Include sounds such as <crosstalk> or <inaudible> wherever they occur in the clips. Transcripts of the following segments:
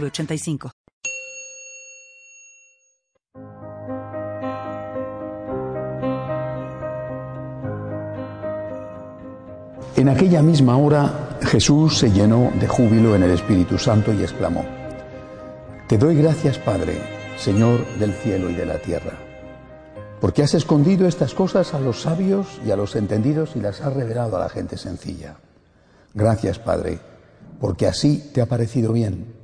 906985. En aquella misma hora Jesús se llenó de júbilo en el Espíritu Santo y exclamó, Te doy gracias, Padre, Señor del cielo y de la tierra, porque has escondido estas cosas a los sabios y a los entendidos y las has revelado a la gente sencilla. Gracias, Padre, porque así te ha parecido bien.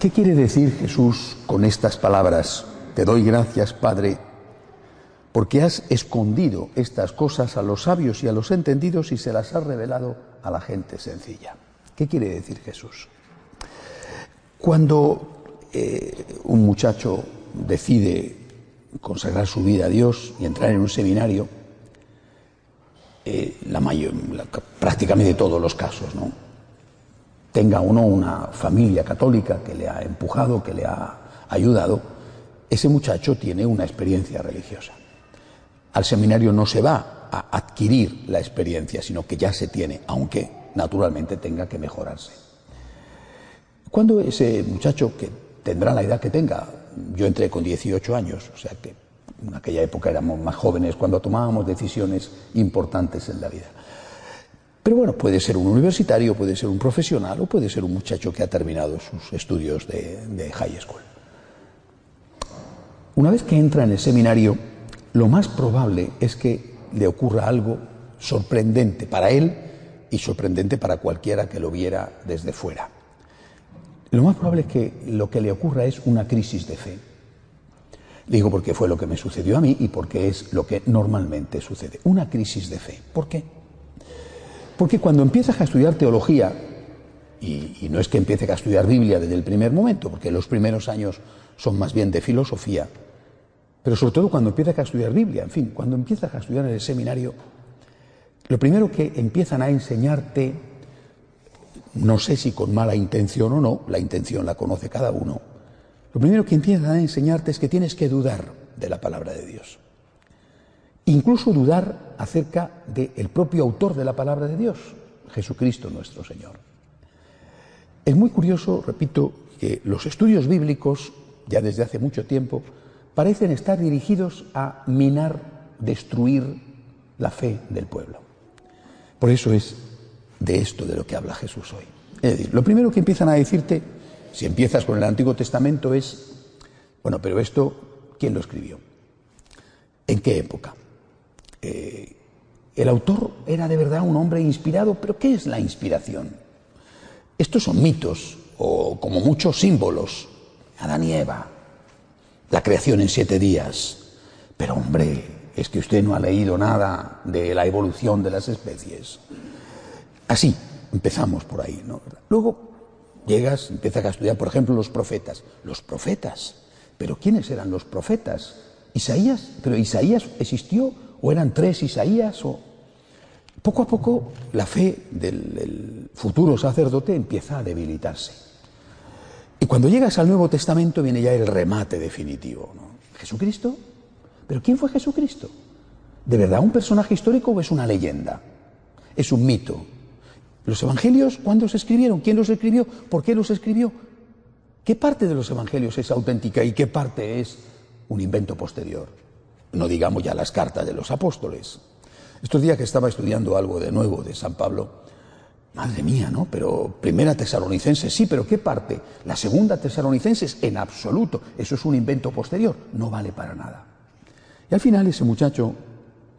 ¿Qué quiere decir Jesús con estas palabras? Te doy gracias, Padre, porque has escondido estas cosas a los sabios y a los entendidos y se las has revelado a la gente sencilla. ¿Qué quiere decir Jesús? Cuando eh, un muchacho decide consagrar su vida a Dios y entrar en un seminario, eh, la mayor, prácticamente todos los casos, ¿no? Tenga o no una familia católica que le ha empujado, que le ha ayudado, ese muchacho tiene una experiencia religiosa. Al seminario no se va a adquirir la experiencia, sino que ya se tiene, aunque naturalmente tenga que mejorarse. Cuando ese muchacho, que tendrá la edad que tenga, yo entré con 18 años, o sea que en aquella época éramos más jóvenes cuando tomábamos decisiones importantes en la vida. Pero bueno, puede ser un universitario, puede ser un profesional o puede ser un muchacho que ha terminado sus estudios de, high school. Una vez que entra en el seminario, lo más probable es que le ocurra algo sorprendente para él y sorprendente para cualquiera que lo viera desde fuera. Lo más probable es que lo que le ocurra es una crisis de fe. Digo porque fue lo que me sucedió a mí y porque es lo que normalmente sucede. Una crisis de fe. ¿Por qué? Porque cuando empiezas a estudiar teología, y, no es que empieces a estudiar Biblia desde el primer momento, porque los primeros años son más bien de filosofía, pero sobre todo cuando empiezas a estudiar Biblia, en fin, cuando empiezas a estudiar en el seminario, lo primero que empiezan a enseñarte, no sé si con mala intención o no, la intención la conoce cada uno, lo primero que empiezan a enseñarte es que tienes que dudar de la palabra de Dios incluso dudar acerca del propio autor de la palabra de Dios, Jesucristo nuestro Señor. Es muy curioso, repito, que los estudios bíblicos, ya desde hace mucho tiempo, parecen estar dirigidos a minar, destruir la fe del pueblo. Por eso es de esto de lo que habla Jesús hoy. Es decir, lo primero que empiezan a decirte, si empiezas con el Antiguo Testamento, es, bueno, pero esto, ¿quién lo escribió? ¿En qué época? Eh, el autor era de verdad un hombre inspirado, pero ¿qué es la inspiración? Estos son mitos o como muchos símbolos. Adán y Eva, la creación en siete días. Pero hombre, es que usted no ha leído nada de la evolución de las especies. Así, empezamos por ahí. ¿no? Luego llegas, empiezas a estudiar, por ejemplo, los profetas. Los profetas. Pero ¿quiénes eran los profetas? Isaías, pero Isaías existió o eran tres Isaías, o poco a poco la fe del, futuro sacerdote empieza a debilitarse. Y cuando llegas al Nuevo Testamento viene ya el remate definitivo. ¿Jesucristo? ¿Pero quién fue Jesucristo? ¿De verdad un personaje histórico o es una leyenda? Es un mito. ¿Los evangelios cuándo se escribieron? ¿Quién los escribió? ¿Por qué los escribió? ¿Qué parte de los evangelios es auténtica y qué parte es un invento posterior? No digamos ya las cartas de los apóstoles. Estos días que estaba estudiando algo de nuevo de San Pablo, Madre mía, ¿no? Pero primera tesalonicense, sí, pero ¿qué parte? La segunda tesalonicenses, en absoluto. Eso es un invento posterior, no vale para nada. Y al final ese muchacho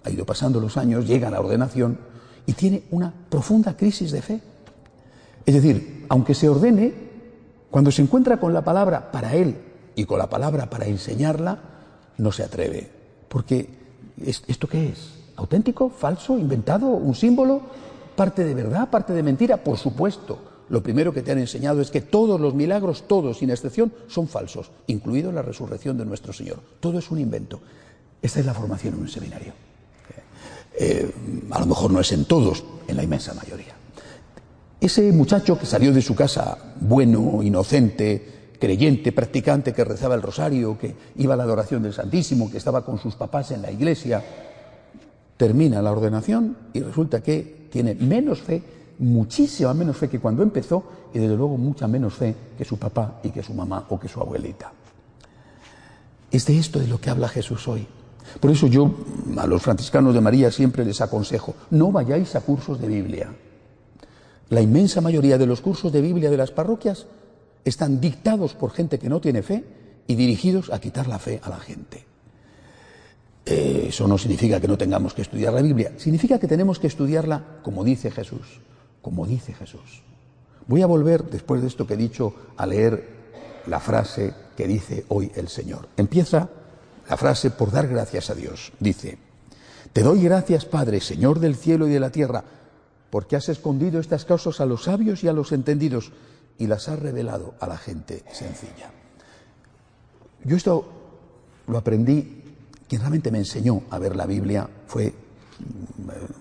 ha ido pasando los años, llega a la ordenación y tiene una profunda crisis de fe. Es decir, aunque se ordene, cuando se encuentra con la palabra para él y con la palabra para enseñarla, no se atreve. Porque, ¿esto qué es? ¿Auténtico? ¿Falso? ¿Inventado? ¿Un símbolo? ¿Parte de verdad? ¿Parte de mentira? Por supuesto. Lo primero que te han enseñado es que todos los milagros, todos sin excepción, son falsos, incluido la resurrección de nuestro Señor. Todo es un invento. Esta es la formación en un seminario. Eh, a lo mejor no es en todos, en la inmensa mayoría. Ese muchacho que salió de su casa bueno, inocente, creyente, practicante, que rezaba el rosario, que iba a la adoración del Santísimo, que estaba con sus papás en la iglesia, termina la ordenación y resulta que tiene menos fe, muchísima menos fe que cuando empezó y desde luego mucha menos fe que su papá y que su mamá o que su abuelita. Es de esto de lo que habla Jesús hoy. Por eso yo a los franciscanos de María siempre les aconsejo, no vayáis a cursos de Biblia. La inmensa mayoría de los cursos de Biblia de las parroquias están dictados por gente que no tiene fe y dirigidos a quitar la fe a la gente. Eh, eso no significa que no tengamos que estudiar la Biblia, significa que tenemos que estudiarla como dice Jesús, como dice Jesús. Voy a volver, después de esto que he dicho, a leer la frase que dice hoy el Señor. Empieza la frase por dar gracias a Dios. Dice, Te doy gracias, Padre, Señor del cielo y de la tierra, porque has escondido estas cosas a los sabios y a los entendidos y las has revelado a la gente sencilla. Yo esto lo aprendí, quien realmente me enseñó a ver la Biblia fue,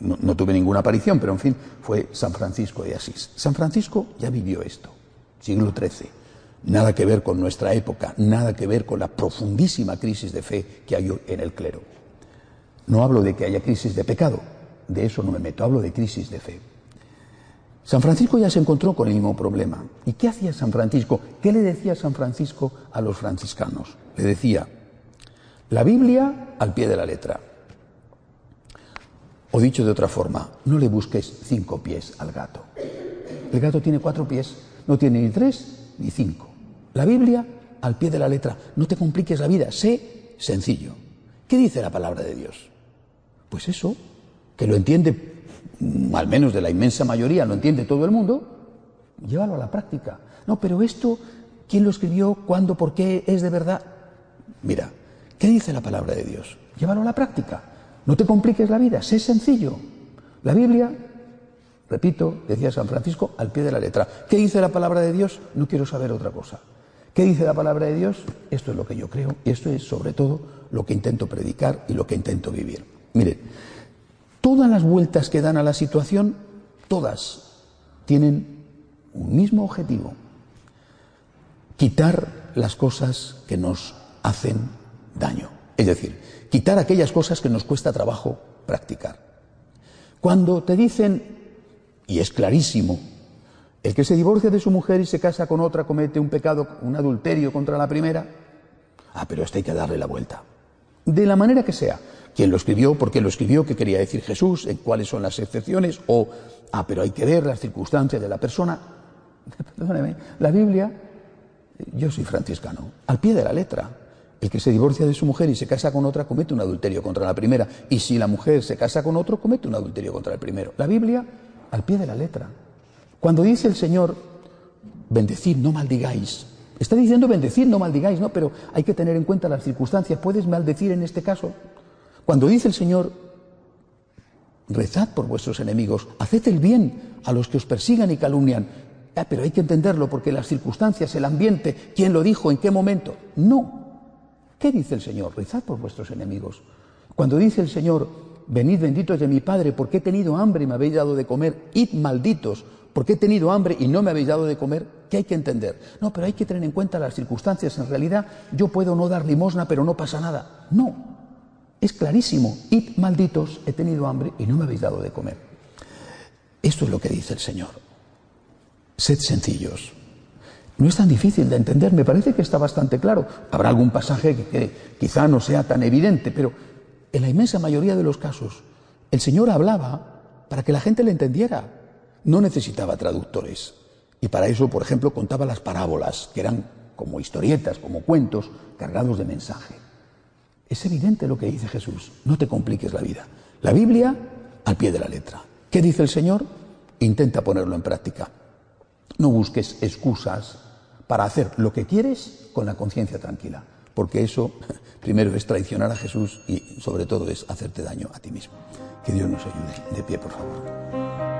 no, no tuve ninguna aparición, pero en fin, fue San Francisco de Asís. San Francisco ya vivió esto, siglo XIII Nada que ver con nuestra época, nada que ver con la profundísima crisis de fe que hay en el clero. No hablo de que haya crisis de pecado, de eso no me meto, hablo de crisis de fe. San Francisco ya se encontró con el mismo problema. ¿Y qué hacía San Francisco? ¿Qué le decía San Francisco a los franciscanos? Le decía, la Biblia al pie de la letra. O dicho de otra forma, no le busques cinco pies al gato. El gato tiene cuatro pies, no tiene ni tres ni cinco. La Biblia al pie de la letra. No te compliques la vida, sé sencillo. ¿Qué dice la palabra de Dios? Pues eso, que lo entiende, al menos de la inmensa mayoría, lo entiende todo el mundo, llévalo a la práctica. No, pero esto, ¿quién lo escribió? ¿Cuándo? ¿Por qué? ¿Es de verdad? Mira, ¿qué dice la palabra de Dios? Llévalo a la práctica. No te compliques la vida, sé sencillo. La Biblia Repito, decía San Francisco, al pie de la letra. ¿Qué dice la palabra de Dios? No quiero saber otra cosa. ¿Qué dice la palabra de Dios? Esto es lo que yo creo y esto es sobre todo lo que intento predicar y lo que intento vivir. Miren, todas las vueltas que dan a la situación, todas tienen un mismo objetivo. Quitar las cosas que nos hacen daño. Es decir, quitar aquellas cosas que nos cuesta trabajo practicar. Cuando te dicen y es clarísimo. El que se divorcia de su mujer y se casa con otra comete un pecado, un adulterio contra la primera. Ah, pero esto hay que darle la vuelta. De la manera que sea. ¿Quién lo escribió? ¿Por qué lo escribió? ¿Qué quería decir Jesús? ¿En cuáles son las excepciones? O, ah, pero hay que ver las circunstancias de la persona. <laughs> Perdóneme, la Biblia, yo soy franciscano, al pie de la letra. El que se divorcia de su mujer y se casa con otra comete un adulterio contra la primera. Y si la mujer se casa con otro, comete un adulterio contra el primero. La Biblia al pie de la letra. Cuando dice el Señor, bendecid, no maldigáis, está diciendo bendecid, no maldigáis, ¿no? Pero hay que tener en cuenta las circunstancias. ¿Puedes maldecir en este caso? Cuando dice el Señor, rezad por vuestros enemigos, haced el bien a los que os persigan y calumnian. Ah, pero hay que entenderlo porque las circunstancias, el ambiente, quién lo dijo, en qué momento. No. ¿Qué dice el Señor? Rezad por vuestros enemigos. Cuando dice el Señor, venid benditos de mi Padre, porque he tenido hambre y me habéis dado de comer, id malditos, porque he tenido hambre y no me habéis dado de comer, ¿qué hay que entender? No, pero hay que tener en cuenta las circunstancias. En realidad, yo puedo no dar limosna, pero no pasa nada. No, es clarísimo, id malditos, he tenido hambre y no me habéis dado de comer. Esto es lo que dice el Señor. Sed sencillos. No es tan difícil de entender, me parece que está bastante claro. Habrá algún pasaje que quizá no sea tan evidente, pero en la inmensa mayoría de los casos, el Señor hablaba para que la gente le entendiera. No necesitaba traductores. Y para eso, por ejemplo, contaba las parábolas, que eran como historietas, como cuentos, cargados de mensaje. Es evidente lo que dice Jesús. No te compliques la vida. La Biblia al pie de la letra. ¿Qué dice el Señor? Intenta ponerlo en práctica. No busques excusas para hacer lo que quieres con la conciencia tranquila, porque eso <laughs> primero es traicionar a Jesús y sobre todo es hacerte daño a ti mismo. Que Dios nos ayude. De pie, por favor.